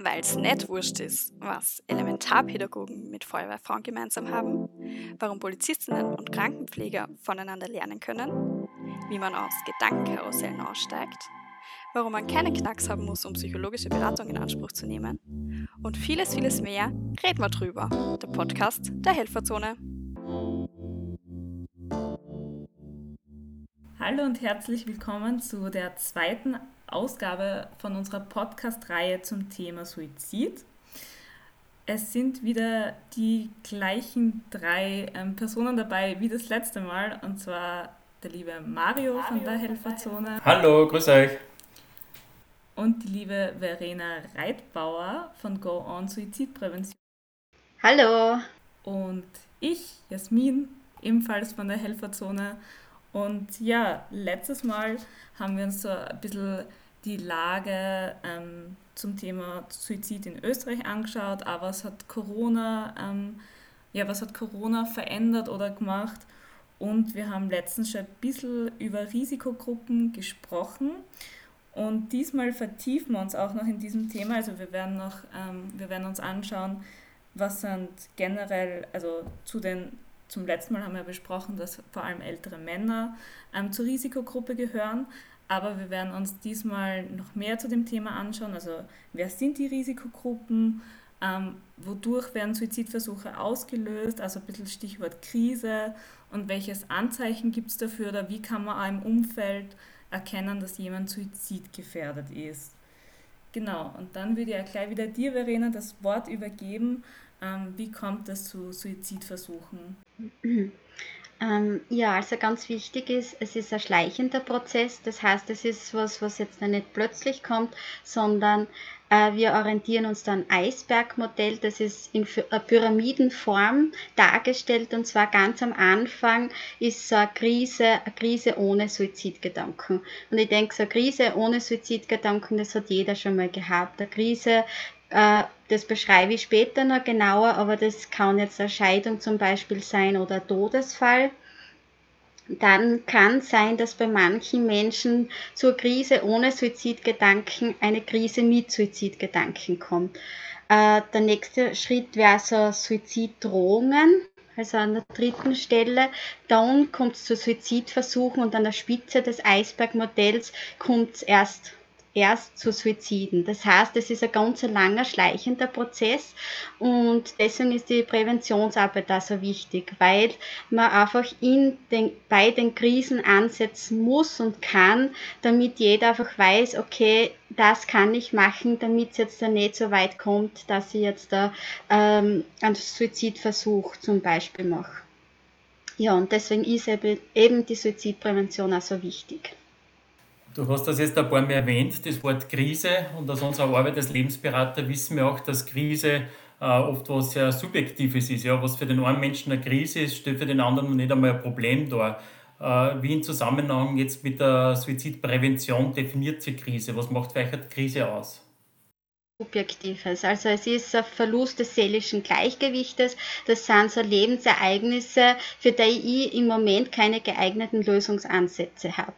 weil es nicht wurscht ist, was Elementarpädagogen mit Feuerwehrfrauen gemeinsam haben, warum Polizistinnen und Krankenpfleger voneinander lernen können, wie man aus Gedankenkarussellen aussteigt, warum man keinen Knacks haben muss, um psychologische Beratung in Anspruch zu nehmen und vieles, vieles mehr, reden wir drüber. Der Podcast der Helferzone. Hallo und herzlich willkommen zu der zweiten Ausgabe von unserer Podcast-Reihe zum Thema Suizid. Es sind wieder die gleichen drei ähm, Personen dabei wie das letzte Mal, und zwar der liebe Mario, Mario von der Helferzone. Hallo, grüß euch. Und die liebe Verena Reitbauer von Go On Suizidprävention. Hallo. Und ich, Jasmin, ebenfalls von der Helferzone. Und ja, letztes Mal haben wir uns so ein bisschen die Lage ähm, zum Thema Suizid in Österreich angeschaut, aber was hat Corona, ähm, ja, was hat Corona verändert oder gemacht? Und wir haben letztens schon ein bisschen über Risikogruppen gesprochen. Und diesmal vertiefen wir uns auch noch in diesem Thema. Also wir werden noch, ähm, wir werden uns anschauen, was sind generell, also zu den, zum letzten Mal haben wir besprochen, dass vor allem ältere Männer ähm, zur Risikogruppe gehören. Aber wir werden uns diesmal noch mehr zu dem Thema anschauen. Also wer sind die Risikogruppen? Ähm, wodurch werden Suizidversuche ausgelöst? Also ein bisschen Stichwort Krise. Und welches Anzeichen gibt es dafür? Oder wie kann man auch im Umfeld erkennen, dass jemand suizidgefährdet ist? Genau, und dann würde ich auch gleich wieder dir, Verena, das Wort übergeben. Ähm, wie kommt es zu Suizidversuchen? Ähm, ja, also ganz wichtig ist, es ist ein schleichender Prozess. Das heißt, es ist was, was jetzt nicht plötzlich kommt, sondern äh, wir orientieren uns dann Eisbergmodell. Das ist in einer Pyramidenform dargestellt und zwar ganz am Anfang ist so eine Krise, eine Krise ohne Suizidgedanken. Und ich denke, so eine Krise ohne Suizidgedanken, das hat jeder schon mal gehabt. Eine Krise äh, das beschreibe ich später noch genauer, aber das kann jetzt eine Scheidung zum Beispiel sein oder Todesfall. Dann kann sein, dass bei manchen Menschen zur Krise ohne Suizidgedanken eine Krise mit Suizidgedanken kommt. Äh, der nächste Schritt wäre so Suiziddrohungen also an der dritten Stelle. Dann kommt es zu Suizidversuchen und an der Spitze des Eisbergmodells kommt es erst erst zu Suiziden. Das heißt, es ist ein ganz langer, schleichender Prozess und deswegen ist die Präventionsarbeit da so wichtig, weil man einfach in den, bei den Krisen ansetzen muss und kann, damit jeder einfach weiß, okay, das kann ich machen, damit es jetzt da nicht so weit kommt, dass ich jetzt da ähm, einen Suizidversuch zum Beispiel mache. Ja, und deswegen ist eben die Suizidprävention auch so wichtig. Du hast das jetzt ein paar Mal erwähnt, das Wort Krise. Und aus unserer Arbeit als Lebensberater wissen wir auch, dass Krise äh, oft was sehr Subjektives ist. Ja, was für den einen Menschen eine Krise ist, stellt für den anderen nicht einmal ein Problem dar. Äh, wie im Zusammenhang jetzt mit der Suizidprävention definiert sich Krise? Was macht für euch eine Krise aus? Subjektives. Also es ist ein Verlust des seelischen Gleichgewichtes. Das sind so Lebensereignisse, für die ich im Moment keine geeigneten Lösungsansätze habe.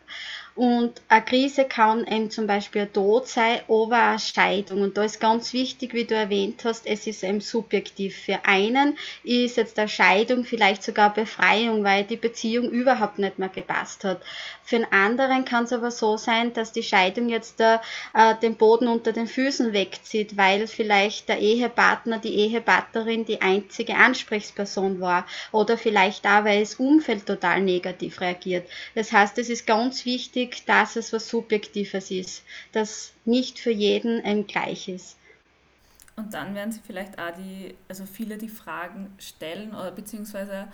Und eine Krise kann eben zum Beispiel ein Tod sein, aber eine Scheidung. Und da ist ganz wichtig, wie du erwähnt hast, es ist eben subjektiv. Für einen ist jetzt eine Scheidung vielleicht sogar Befreiung, weil die Beziehung überhaupt nicht mehr gepasst hat. Für einen anderen kann es aber so sein, dass die Scheidung jetzt äh, den Boden unter den Füßen wegzieht, weil vielleicht der Ehepartner, die Ehepartnerin die einzige Ansprechperson war. Oder vielleicht auch, weil das Umfeld total negativ reagiert. Das heißt, es ist ganz wichtig, wichtig, dass es was Subjektives ist, das nicht für jeden ähm, gleich ist. Und dann werden sie vielleicht auch die, also viele die Fragen stellen oder beziehungsweise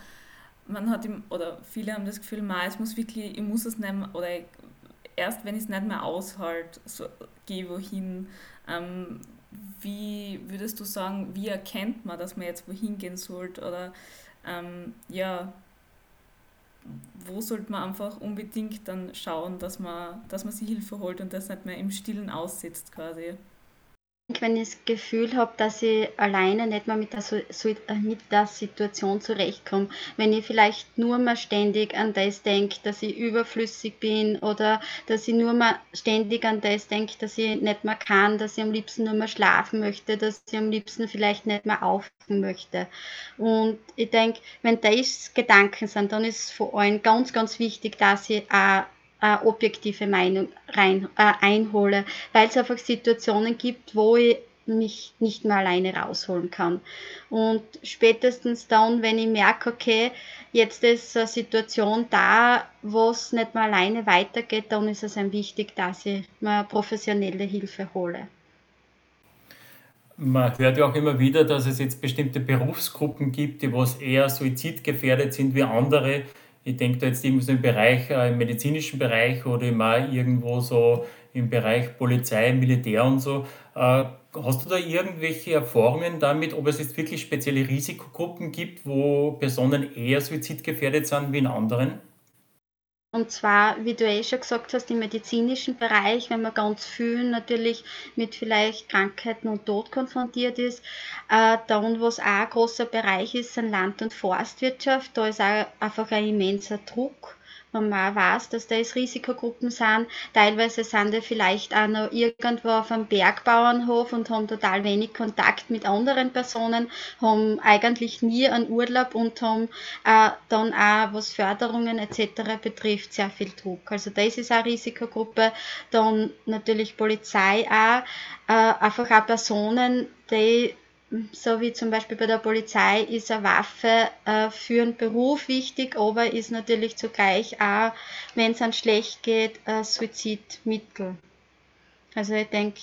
man hat im, oder viele haben das Gefühl, ma, es muss wirklich, ich muss es mehr, oder erst wenn ich es nicht mehr aushalte, so, gehe wohin. Ähm, wie würdest du sagen, wie erkennt man, dass man jetzt wohin gehen sollte? Oder ähm, ja, wo sollte man einfach unbedingt dann schauen, dass man, dass man sich Hilfe holt und das nicht mehr im Stillen aussitzt quasi. Wenn ich das Gefühl habe, dass ich alleine nicht mehr mit der, so, äh, mit der Situation zurechtkomme, wenn ich vielleicht nur mal ständig an das denke, dass ich überflüssig bin oder dass ich nur mal ständig an das denke, dass ich nicht mehr kann, dass ich am liebsten nur mehr schlafen möchte, dass ich am liebsten vielleicht nicht mehr aufwachen möchte. Und ich denke, wenn das Gedanken sind, dann ist vor allem ganz, ganz wichtig, dass ich auch äh, objektive Meinung rein, äh, einhole, weil es einfach Situationen gibt, wo ich mich nicht mehr alleine rausholen kann. Und spätestens dann, wenn ich merke, okay, jetzt ist eine Situation da, wo es nicht mehr alleine weitergeht, dann ist es einem wichtig, dass ich mir professionelle Hilfe hole. Man hört ja auch immer wieder, dass es jetzt bestimmte Berufsgruppen gibt, die was eher suizidgefährdet sind wie andere. Ich denke da jetzt irgendwo so im Bereich, äh, im medizinischen Bereich oder mal irgendwo so im Bereich Polizei, Militär und so. Äh, hast du da irgendwelche Erfahrungen damit, ob es jetzt wirklich spezielle Risikogruppen gibt, wo Personen eher suizidgefährdet sind wie in anderen? Und zwar, wie du eh schon gesagt hast, im medizinischen Bereich, wenn man ganz viel natürlich mit vielleicht Krankheiten und Tod konfrontiert ist. Äh, dann, was auch ein großer Bereich ist, sind Land- und Forstwirtschaft. Da ist auch einfach ein immenser Druck man weiß, dass das Risikogruppen sind. Teilweise sind die vielleicht auch noch irgendwo auf einem Bergbauernhof und haben total wenig Kontakt mit anderen Personen, haben eigentlich nie einen Urlaub und haben äh, dann auch, was Förderungen etc. betrifft, sehr viel Druck. Also das ist eine Risikogruppe. Dann natürlich Polizei auch, äh, einfach auch Personen, die so wie zum Beispiel bei der Polizei ist eine Waffe äh, für einen Beruf wichtig, aber ist natürlich zugleich auch, wenn es einem schlecht geht, ein Suizidmittel. Also ich denke,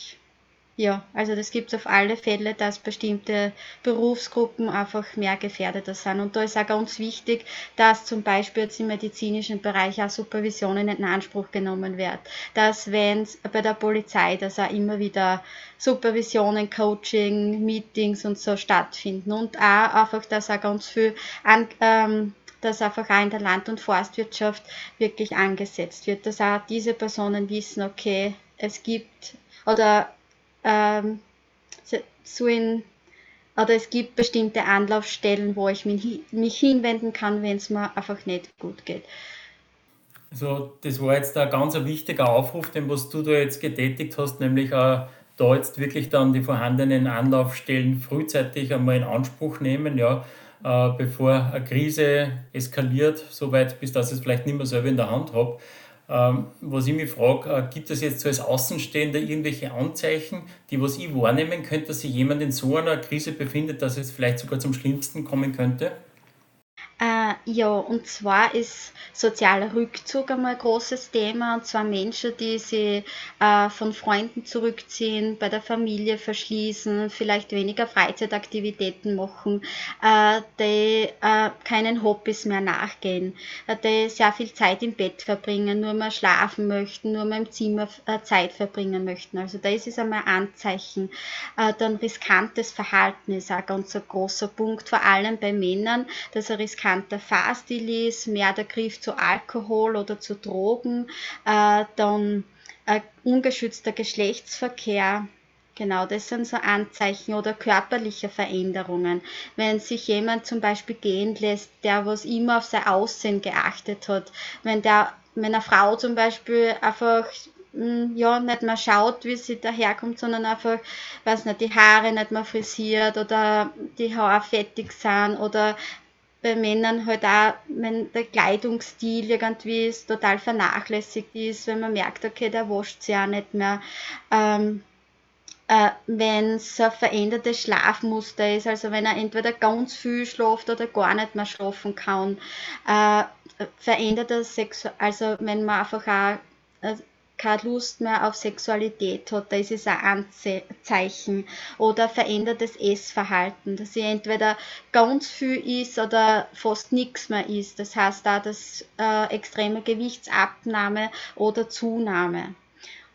ja, also das gibt es auf alle Fälle, dass bestimmte Berufsgruppen einfach mehr gefährdeter sind. Und da ist auch ganz wichtig, dass zum Beispiel jetzt im medizinischen Bereich auch Supervisionen in Anspruch genommen wird. Dass wenn bei der Polizei, dass auch immer wieder Supervisionen, Coaching, Meetings und so stattfinden. Und auch einfach, dass auch ganz viel an, ähm, dass einfach auch in der Land- und Forstwirtschaft wirklich angesetzt wird. Dass auch diese Personen wissen, okay, es gibt oder ähm, so in, oder es gibt bestimmte Anlaufstellen, wo ich mich, mich hinwenden kann, wenn es mir einfach nicht gut geht. Also das war jetzt ein ganz wichtiger Aufruf, den was du da jetzt getätigt hast, nämlich auch da jetzt wirklich dann die vorhandenen Anlaufstellen frühzeitig einmal in Anspruch nehmen, ja, äh, bevor eine Krise eskaliert, soweit bis dass ich es vielleicht nicht mehr selber in der Hand habe. Ähm, was ich mich frage, äh, gibt es jetzt so als Außenstehender irgendwelche Anzeichen, die was ich wahrnehmen könnte, dass sich jemand in so einer Krise befindet, dass es vielleicht sogar zum Schlimmsten kommen könnte? Äh, ja, und zwar ist sozialer Rückzug einmal ein großes Thema, und zwar Menschen, die sich äh, von Freunden zurückziehen, bei der Familie verschließen, vielleicht weniger Freizeitaktivitäten machen, äh, die äh, keinen Hobbys mehr nachgehen, äh, die sehr viel Zeit im Bett verbringen, nur mal schlafen möchten, nur mal im Zimmer äh, Zeit verbringen möchten. Also das ist einmal ein Anzeichen. dann riskantes Verhalten ist auch ein ganz großer Punkt, vor allem bei Männern, dass ein riskantes bekannter Fahrstil ist, mehr der Griff zu Alkohol oder zu Drogen, äh, dann äh, ungeschützter Geschlechtsverkehr, Genau, das sind so Anzeichen oder körperliche Veränderungen. Wenn sich jemand zum Beispiel gehen lässt, der was immer auf sein Aussehen geachtet hat, wenn der, wenn eine Frau zum Beispiel einfach hm, ja, nicht mehr schaut, wie sie daherkommt, sondern einfach, weiß nicht, die Haare nicht mehr frisiert oder die Haare fettig sind oder bei Männern halt auch, wenn der Kleidungsstil irgendwie ist, total vernachlässigt ist, wenn man merkt, okay, der wascht sich auch nicht mehr. Ähm, äh, wenn es ein verändertes Schlafmuster ist, also wenn er entweder ganz viel schläft oder gar nicht mehr schlafen kann, äh, verändert das Sex, also wenn man einfach auch äh, keine Lust mehr auf Sexualität hat, das ist ein Anzeichen. Oder verändertes Essverhalten, dass sie entweder ganz viel isst oder fast nichts mehr isst. Das heißt da das äh, extreme Gewichtsabnahme oder Zunahme.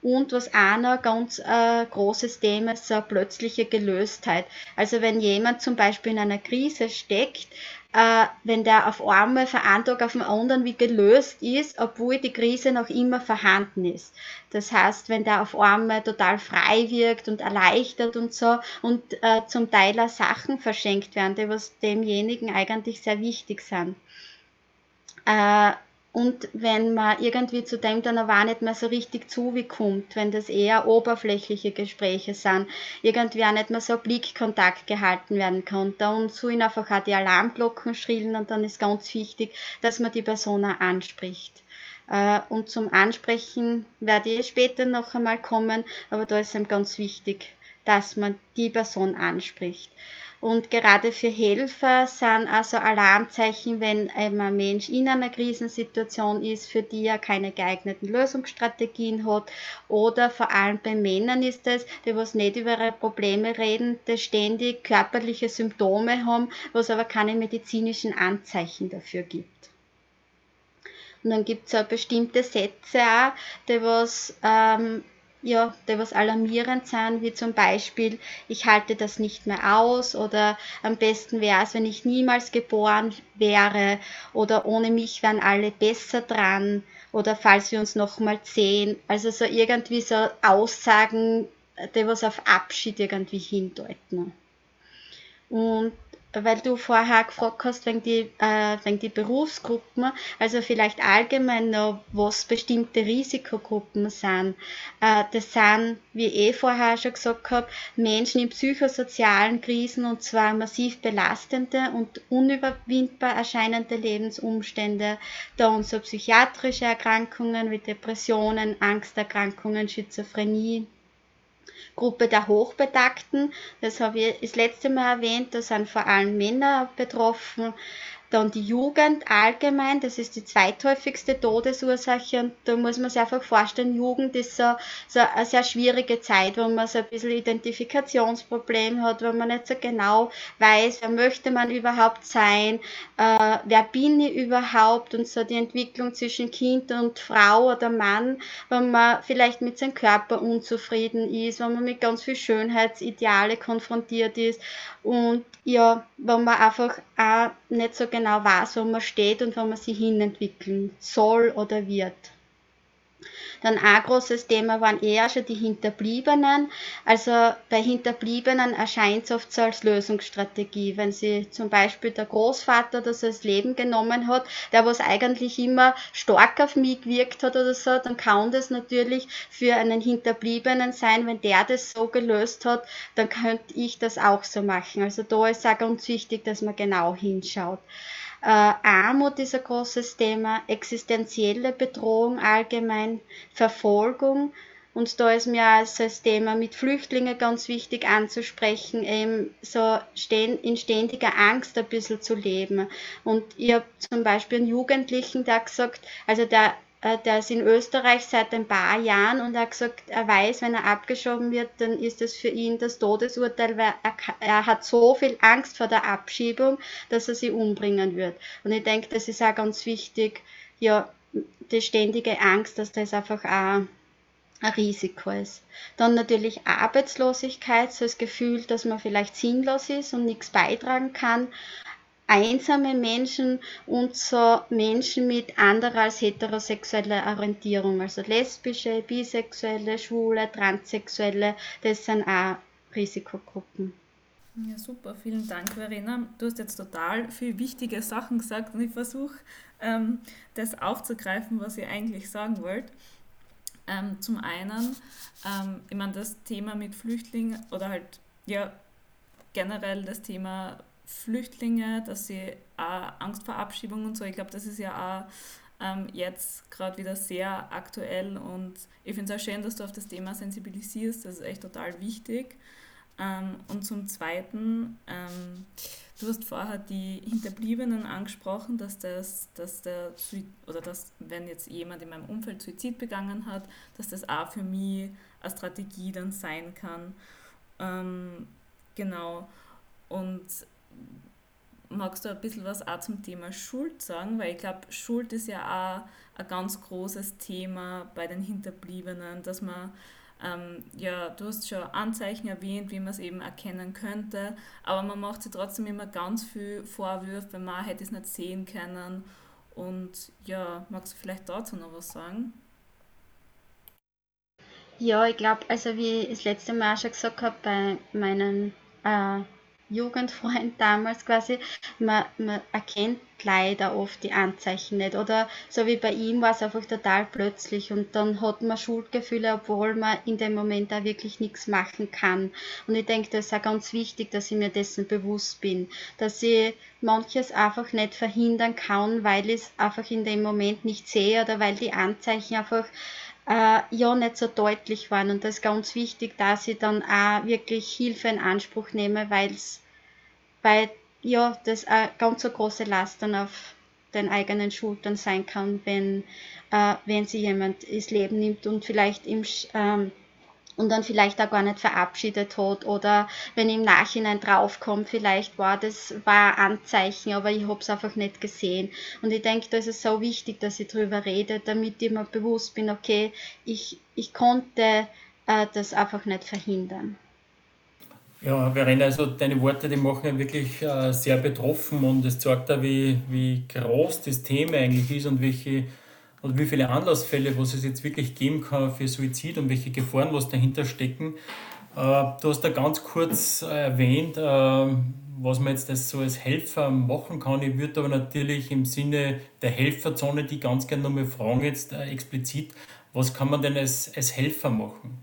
Und was auch noch ein ganz äh, großes Thema ist, so eine plötzliche Gelöstheit. Also wenn jemand zum Beispiel in einer Krise steckt, äh, wenn der auf einmal von einem Tag auf den anderen wie gelöst ist, obwohl die Krise noch immer vorhanden ist. Das heißt, wenn der auf einmal total frei wirkt und erleichtert und so und äh, zum Teil auch Sachen verschenkt werden, die was demjenigen eigentlich sehr wichtig sind. Äh, und wenn man irgendwie zu dem dann aber auch nicht mehr so richtig zukommt, wenn das eher oberflächliche Gespräche sind, irgendwie auch nicht mehr so Blickkontakt gehalten werden kann, dann sollen einfach auch die Alarmglocken schrillen und dann ist ganz wichtig, dass man die Person auch anspricht. Äh, und zum Ansprechen werde ich später noch einmal kommen, aber da ist es ganz wichtig, dass man die Person anspricht. Und gerade für Helfer sind also Alarmzeichen, wenn ein Mensch in einer Krisensituation ist, für die er keine geeigneten Lösungsstrategien hat. Oder vor allem bei Männern ist es, die was nicht über ihre Probleme reden, die ständig körperliche Symptome haben, was aber keine medizinischen Anzeichen dafür gibt. Und dann gibt es auch bestimmte Sätze auch, die was ähm, ja, die was alarmierend sind, wie zum Beispiel, ich halte das nicht mehr aus oder am besten wäre es, wenn ich niemals geboren wäre oder ohne mich wären alle besser dran oder falls wir uns nochmal sehen. Also so irgendwie so Aussagen, die was auf Abschied irgendwie hindeuten. Und weil du vorher gefragt hast, wegen die, äh, wegen die Berufsgruppen, also vielleicht allgemein noch, was bestimmte Risikogruppen sind. Äh, das sind, wie ich eh vorher schon gesagt habe, Menschen in psychosozialen Krisen und zwar massiv belastende und unüberwindbar erscheinende Lebensumstände, da unsere psychiatrische Erkrankungen wie Depressionen, Angsterkrankungen, Schizophrenie, Gruppe der Hochbetagten. Das habe ich das letzte Mal erwähnt, da sind vor allem Männer betroffen. Dann die Jugend allgemein, das ist die zweithäufigste Todesursache und da muss man sich einfach vorstellen, Jugend ist so, so eine sehr schwierige Zeit, wo man so ein bisschen Identifikationsproblem hat, wo man nicht so genau weiß, wer möchte man überhaupt sein, äh, wer bin ich überhaupt und so die Entwicklung zwischen Kind und Frau oder Mann, wenn man vielleicht mit seinem Körper unzufrieden ist, wenn man mit ganz viel Schönheitsideale konfrontiert ist und ja, wenn man einfach auch nicht so genau weiß, wo man steht und wo man sich hinentwickeln soll oder wird. Dann ein großes Thema waren eher schon die Hinterbliebenen. Also bei Hinterbliebenen erscheint es oft so als Lösungsstrategie, wenn sie zum Beispiel der Großvater das als Leben genommen hat, der was eigentlich immer stark auf mich gewirkt hat oder so, dann kann das natürlich für einen Hinterbliebenen sein, wenn der das so gelöst hat, dann könnte ich das auch so machen. Also da ist auch ganz wichtig, dass man genau hinschaut. Äh, Armut ist ein großes Thema, existenzielle Bedrohung allgemein, Verfolgung. Und da ist mir als das Thema mit Flüchtlingen ganz wichtig anzusprechen, eben so in ständiger Angst ein bisschen zu leben. Und ich habe zum Beispiel einen Jugendlichen, der gesagt, also der der ist in Österreich seit ein paar Jahren und er hat gesagt, er weiß, wenn er abgeschoben wird, dann ist es für ihn das Todesurteil, weil er, er hat so viel Angst vor der Abschiebung, dass er sie umbringen wird. Und ich denke, das ist auch ganz wichtig, ja, die ständige Angst, dass das einfach auch ein Risiko ist. Dann natürlich Arbeitslosigkeit, so das Gefühl, dass man vielleicht sinnlos ist und nichts beitragen kann einsame Menschen und so Menschen mit anderer als heterosexueller Orientierung, also lesbische, bisexuelle, schwule, transsexuelle, das sind auch Risikogruppen. Ja, super, vielen Dank, Verena. Du hast jetzt total viele wichtige Sachen gesagt und ich versuche, ähm, das aufzugreifen, was ihr eigentlich sagen wollt. Ähm, zum einen, ähm, ich meine, das Thema mit Flüchtlingen oder halt, ja, generell das Thema Flüchtlinge, dass sie auch Angst vor Abschiebung und so, ich glaube, das ist ja auch ähm, jetzt gerade wieder sehr aktuell und ich finde es auch schön, dass du auf das Thema sensibilisierst, das ist echt total wichtig. Ähm, und zum Zweiten, ähm, du hast vorher die Hinterbliebenen angesprochen, dass das, dass der oder dass, wenn jetzt jemand in meinem Umfeld Suizid begangen hat, dass das auch für mich eine Strategie dann sein kann. Ähm, genau. Und magst du ein bisschen was auch zum Thema Schuld sagen? Weil ich glaube, Schuld ist ja auch ein ganz großes Thema bei den Hinterbliebenen, dass man ähm, ja, du hast schon Anzeichen erwähnt, wie man es eben erkennen könnte, aber man macht sich trotzdem immer ganz viel Vorwürfe, man hätte es nicht sehen können. Und ja, magst du vielleicht dazu noch was sagen? Ja, ich glaube, also wie ich das letzte Mal schon gesagt habe, bei meinen äh, Jugendfreund damals quasi, man, man erkennt leider oft die Anzeichen nicht. Oder so wie bei ihm war es einfach total plötzlich und dann hat man Schuldgefühle, obwohl man in dem Moment da wirklich nichts machen kann. Und ich denke, das ist auch ganz wichtig, dass ich mir dessen bewusst bin, dass ich manches einfach nicht verhindern kann, weil ich es einfach in dem Moment nicht sehe oder weil die Anzeichen einfach äh, ja nicht so deutlich waren. Und das ist ganz wichtig, dass ich dann auch wirklich Hilfe in Anspruch nehme, weil's, weil ja das eine ganz so große Last dann auf den eigenen Schultern sein kann, wenn, äh, wenn sie jemand ins Leben nimmt und vielleicht im ähm, und dann vielleicht auch gar nicht verabschiedet hat oder wenn im Nachhinein draufkommt, vielleicht war das war ein Anzeichen, aber ich habe es einfach nicht gesehen. Und ich denke, da ist es so wichtig, dass ich drüber rede, damit ich mir bewusst bin, okay, ich, ich konnte äh, das einfach nicht verhindern. Ja, Verena, also deine Worte, die machen ja wirklich äh, sehr betroffen und es zeigt auch, wie, wie groß das Thema eigentlich ist und welche oder wie viele Anlassfälle, was es jetzt wirklich geben kann für Suizid und welche Gefahren, was dahinter stecken. Äh, du hast da ganz kurz erwähnt, äh, was man jetzt so als Helfer machen kann. Ich würde aber natürlich im Sinne der Helferzone die ganz gerne nochmal fragen, jetzt äh, explizit, was kann man denn als, als Helfer machen?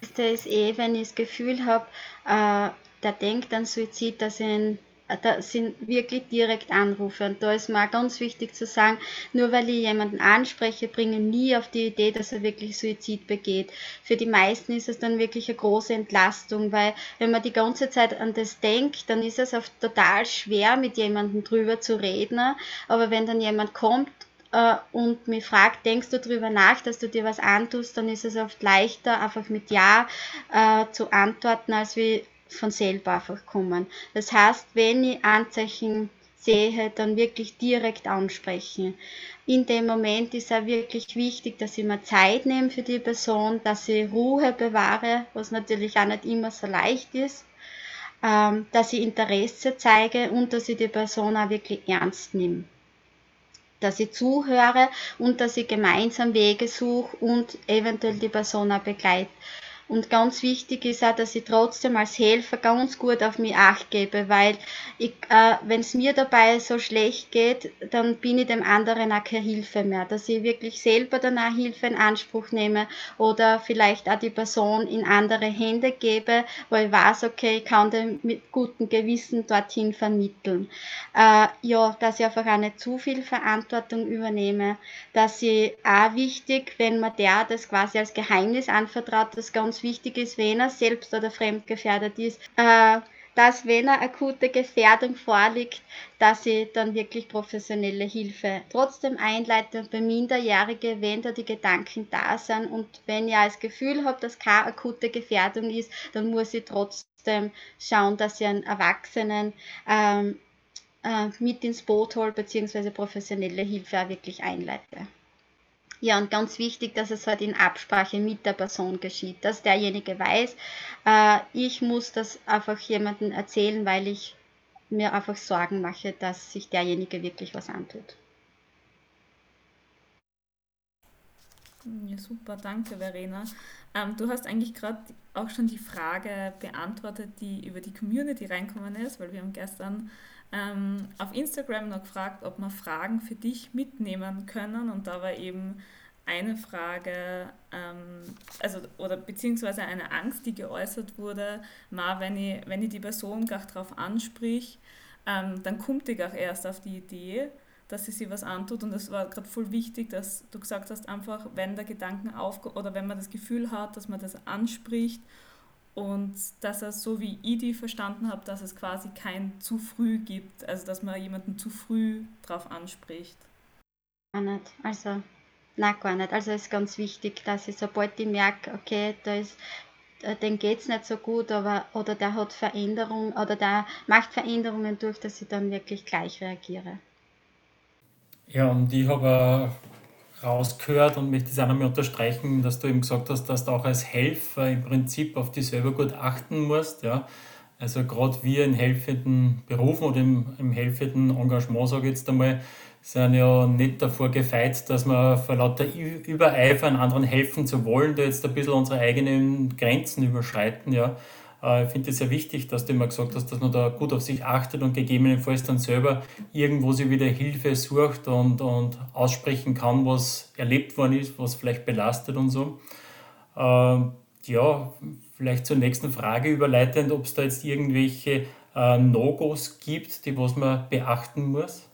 Das ist eh, wenn ich das Gefühl habe, äh, der denkt an Suizid, dass ich ihn da sind wirklich direkt Anrufe. Und da ist mir auch ganz wichtig zu sagen, nur weil ich jemanden anspreche, bringe nie auf die Idee, dass er wirklich Suizid begeht. Für die meisten ist es dann wirklich eine große Entlastung, weil wenn man die ganze Zeit an das denkt, dann ist es oft total schwer, mit jemandem drüber zu reden. Aber wenn dann jemand kommt, äh, und mich fragt, denkst du drüber nach, dass du dir was antust, dann ist es oft leichter, einfach mit Ja äh, zu antworten, als wie von selber einfach kommen. Das heißt, wenn ich Anzeichen sehe, dann wirklich direkt ansprechen. In dem Moment ist auch wirklich wichtig, dass ich mir Zeit nehme für die Person, dass ich Ruhe bewahre, was natürlich auch nicht immer so leicht ist, ähm, dass ich Interesse zeige und dass ich die Person auch wirklich ernst nehme. Dass ich zuhöre und dass ich gemeinsam Wege suche und eventuell die Person auch begleite. Und ganz wichtig ist auch, dass ich trotzdem als Helfer ganz gut auf mich acht gebe, weil äh, wenn es mir dabei so schlecht geht, dann bin ich dem anderen auch keine Hilfe mehr. Dass ich wirklich selber dann auch Hilfe in Anspruch nehme oder vielleicht auch die Person in andere Hände gebe, wo ich weiß, okay, ich kann den mit gutem Gewissen dorthin vermitteln. Äh, ja, dass ich einfach auch nicht zu viel Verantwortung übernehme. Dass ich auch wichtig, wenn man der das quasi als Geheimnis anvertraut, das ganz wichtig ist, wenn er selbst oder fremdgefährdet ist, äh, dass wenn er akute Gefährdung vorliegt, dass ich dann wirklich professionelle Hilfe trotzdem einleite und bei Minderjährigen, wenn da die Gedanken da sind und wenn ich das Gefühl habe, dass keine akute Gefährdung ist, dann muss ich trotzdem schauen, dass ich einen Erwachsenen ähm, äh, mit ins Boot hole, beziehungsweise professionelle Hilfe auch wirklich einleite. Ja, und ganz wichtig, dass es halt in Absprache mit der Person geschieht, dass derjenige weiß, äh, ich muss das einfach jemandem erzählen, weil ich mir einfach Sorgen mache, dass sich derjenige wirklich was antut. Ja, super, danke Verena. Ähm, du hast eigentlich gerade auch schon die Frage beantwortet, die über die Community reinkommen ist, weil wir haben gestern ähm, auf Instagram noch gefragt, ob wir Fragen für dich mitnehmen können. Und da war eben eine Frage, ähm, also oder beziehungsweise eine Angst, die geäußert wurde, mal wenn ich, wenn ich die Person gar darauf ansprich, ähm, dann kommt ich auch erst auf die Idee, dass sie sich was antut. Und es war gerade voll wichtig, dass du gesagt hast, einfach, wenn der Gedanken auf oder wenn man das Gefühl hat, dass man das anspricht und dass er so wie ich die verstanden habe, dass es quasi kein zu früh gibt, also dass man jemanden zu früh darauf anspricht. Gar nicht. Also, nein, gar nicht. Also es ist ganz wichtig, dass ich sobald ich merke, okay, da ist äh, dem geht es nicht so gut, aber oder der hat Veränderungen oder der macht Veränderungen durch, dass ich dann wirklich gleich reagiere. Ja, und ich habe rausgehört und möchte auch nochmal unterstreichen, dass du eben gesagt hast, dass du auch als Helfer im Prinzip auf dich selber gut achten musst. Ja. Also gerade wir in helfenden Berufen oder im, im helfenden Engagement, sage ich jetzt einmal, sind ja nicht davor gefeit, dass wir vor lauter Übereifer anderen helfen zu wollen, da jetzt ein bisschen unsere eigenen Grenzen überschreiten. Ja. Äh, ich finde es sehr wichtig, dass du immer gesagt hast, dass man da gut auf sich achtet und gegebenenfalls dann selber irgendwo sich wieder Hilfe sucht und, und aussprechen kann, was erlebt worden ist, was vielleicht belastet und so. Ähm, ja, vielleicht zur nächsten Frage überleitend, ob es da jetzt irgendwelche äh, No-Gos gibt, die was man beachten muss?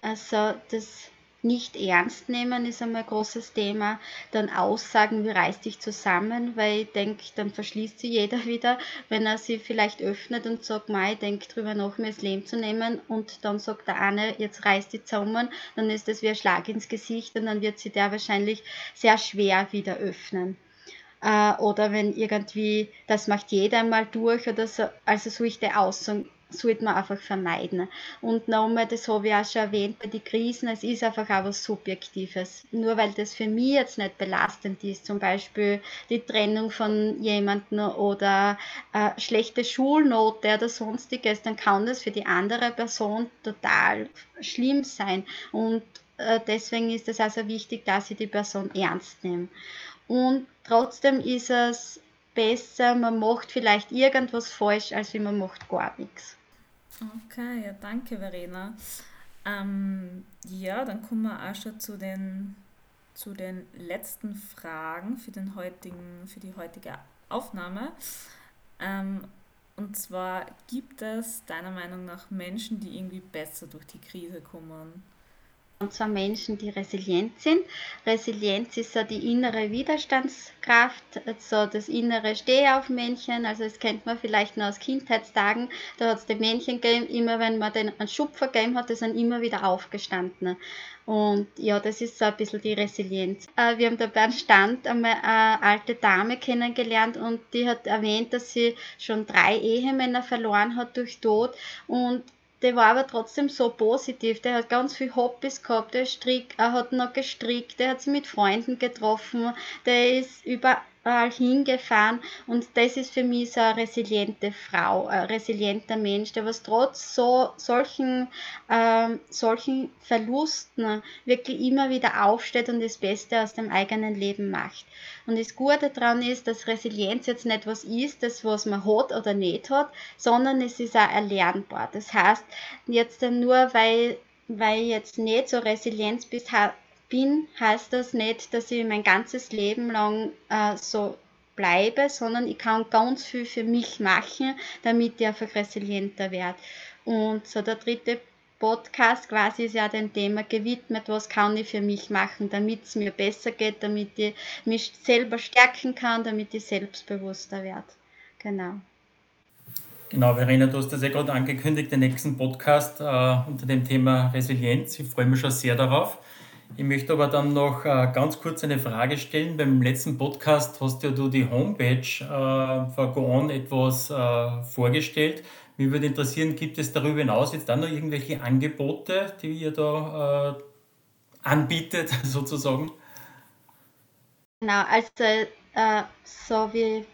Also das nicht ernst nehmen ist einmal ein großes Thema. Dann Aussagen wie reiß dich zusammen, weil ich denke, dann verschließt sich jeder wieder, wenn er sie vielleicht öffnet und sagt, ich denke drüber nach, mir das Leben zu nehmen und dann sagt der eine, jetzt reiß dich zusammen, dann ist das wie ein Schlag ins Gesicht und dann wird sie der wahrscheinlich sehr schwer wieder öffnen. Äh, oder wenn irgendwie, das macht jeder mal durch oder so, also solche Aussagen sollte man einfach vermeiden. Und nochmal, das habe ich auch schon erwähnt bei den Krisen, es ist einfach auch was Subjektives. Nur weil das für mich jetzt nicht belastend ist, zum Beispiel die Trennung von jemandem oder äh, schlechte Schulnote oder sonstiges, dann kann das für die andere Person total schlimm sein. Und äh, deswegen ist es also wichtig, dass ich die Person ernst nehme. Und trotzdem ist es besser, man macht vielleicht irgendwas falsch, als wie man macht gar nichts. Okay, ja, danke Verena. Ähm, ja, dann kommen wir auch schon zu den, zu den letzten Fragen für, den heutigen, für die heutige Aufnahme. Ähm, und zwar, gibt es deiner Meinung nach Menschen, die irgendwie besser durch die Krise kommen? Und zwar Menschen, die resilient sind. Resilienz ist so die innere Widerstandskraft, so das innere Stehaufmännchen, also das kennt man vielleicht noch aus Kindheitstagen, da hat es die Männchen gegeben, immer wenn man den einen Schupfer gegeben hat, die sind immer wieder aufgestanden. Und ja, das ist so ein bisschen die Resilienz. Äh, wir haben da beim Stand einmal eine alte Dame kennengelernt und die hat erwähnt, dass sie schon drei Ehemänner verloren hat durch Tod und der war aber trotzdem so positiv. Der hat ganz viele Hobbys gehabt. Der strick, er hat noch gestrickt, der hat sich mit Freunden getroffen, der ist über hingefahren und das ist für mich so eine resiliente Frau, ein resilienter Mensch, der was trotz so solchen, ähm, solchen Verlusten wirklich immer wieder aufsteht und das Beste aus dem eigenen Leben macht. Und das Gute daran ist, dass Resilienz jetzt nicht was ist, das was man hat oder nicht hat, sondern es ist auch erlernbar. Das heißt, jetzt nur weil weil jetzt nicht so resilient bist, bin, heißt das nicht, dass ich mein ganzes Leben lang äh, so bleibe, sondern ich kann ganz viel für mich machen, damit ich einfach resilienter werde. Und so der dritte Podcast quasi ist ja dem Thema gewidmet, was kann ich für mich machen, damit es mir besser geht, damit ich mich selber stärken kann, damit ich selbstbewusster werde. Genau. Genau, Verena, du hast das ja gerade angekündigt, den nächsten Podcast äh, unter dem Thema Resilienz. Ich freue mich schon sehr darauf. Ich möchte aber dann noch äh, ganz kurz eine Frage stellen. Beim letzten Podcast hast ja du die Homepage äh, von Go etwas äh, vorgestellt. Mich würde interessieren, gibt es darüber hinaus jetzt dann noch irgendwelche Angebote, die ihr da anbietet, sozusagen? Genau, also äh, so wie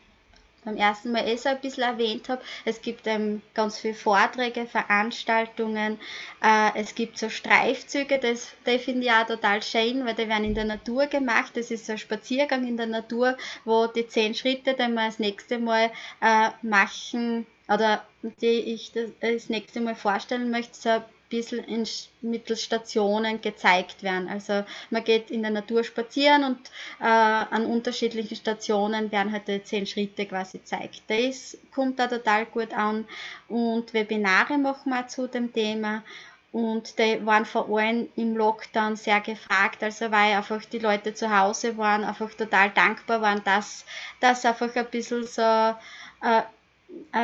beim ersten Mal eh so ein bisschen erwähnt habe. Es gibt ähm, ganz viele Vorträge, Veranstaltungen, äh, es gibt so Streifzüge, das, das finde ich auch total schön, weil die werden in der Natur gemacht. Das ist so ein Spaziergang in der Natur, wo die zehn Schritte, die wir das nächste Mal äh, machen oder die ich das, das nächste Mal vorstellen möchte, so bisschen in Mittelstationen gezeigt werden. Also man geht in der Natur spazieren und äh, an unterschiedlichen Stationen werden halt die zehn Schritte quasi gezeigt. Das kommt da total gut an und Webinare machen wir zu dem Thema und die waren vor allem im Lockdown sehr gefragt, also weil einfach die Leute zu Hause waren, einfach total dankbar waren, dass das einfach ein bisschen so äh,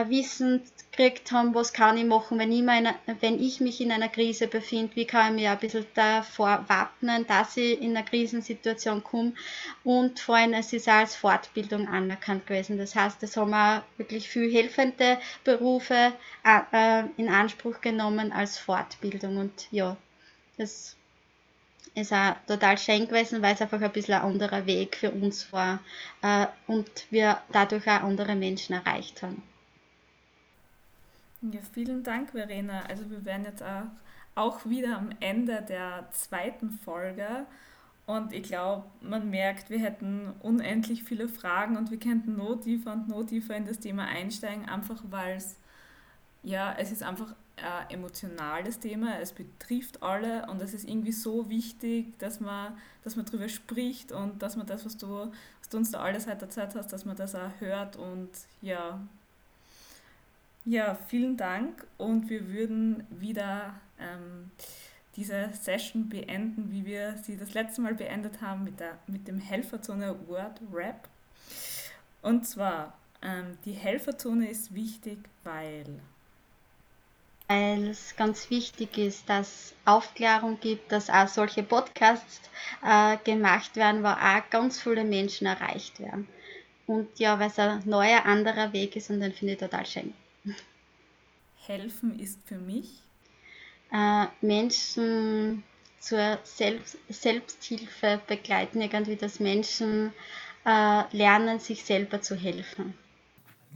Wissen gekriegt haben, was kann ich machen, wenn ich, meine, wenn ich mich in einer Krise befinde, wie kann ich mich ein bisschen davor wappnen, dass ich in eine Krisensituation komme und vor allem es ist auch als Fortbildung anerkannt gewesen. Das heißt, es haben auch wirklich viel helfende Berufe äh, in Anspruch genommen als Fortbildung und ja, das ist auch total schön gewesen, weil es einfach ein bisschen ein anderer Weg für uns war äh, und wir dadurch auch andere Menschen erreicht haben. Ja, vielen Dank, Verena. Also wir werden jetzt auch, auch wieder am Ende der zweiten Folge und ich glaube, man merkt, wir hätten unendlich viele Fragen und wir könnten noch tiefer und noch tiefer in das Thema einsteigen, einfach weil es, ja, es ist einfach ein emotionales Thema, es betrifft alle und es ist irgendwie so wichtig, dass man, dass man darüber spricht und dass man das, was du, was du uns da alles heute erzählt hast, dass man das auch hört und ja. Ja, vielen Dank und wir würden wieder ähm, diese Session beenden, wie wir sie das letzte Mal beendet haben mit, der, mit dem Helferzone Word Rap. Und zwar, ähm, die Helferzone ist wichtig, weil weil es ganz wichtig ist, dass Aufklärung gibt, dass auch solche Podcasts äh, gemacht werden, wo auch ganz viele Menschen erreicht werden. Und ja, weil es ein neuer, anderer Weg ist und den finde ich total schön. Helfen ist für mich? Äh, Menschen zur Selbst Selbsthilfe begleiten, irgendwie, dass Menschen äh, lernen, sich selber zu helfen.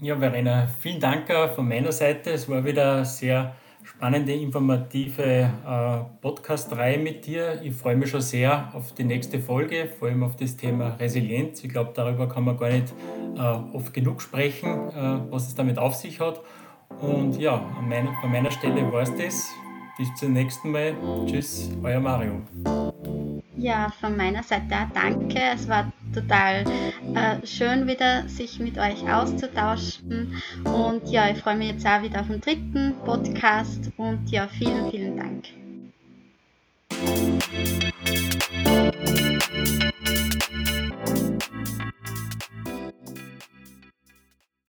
Ja, Verena, vielen Dank von meiner Seite. Es war wieder eine sehr spannende, informative äh, Podcast-Reihe mit dir. Ich freue mich schon sehr auf die nächste Folge, vor allem auf das Thema Resilienz. Ich glaube, darüber kann man gar nicht äh, oft genug sprechen, äh, was es damit auf sich hat. Und ja, mein, von meiner Stelle war es das. Bis zum nächsten Mal. Tschüss, euer Mario. Ja, von meiner Seite auch danke. Es war total äh, schön wieder, sich mit euch auszutauschen. Und ja, ich freue mich jetzt auch wieder auf den dritten Podcast. Und ja, vielen, vielen Dank.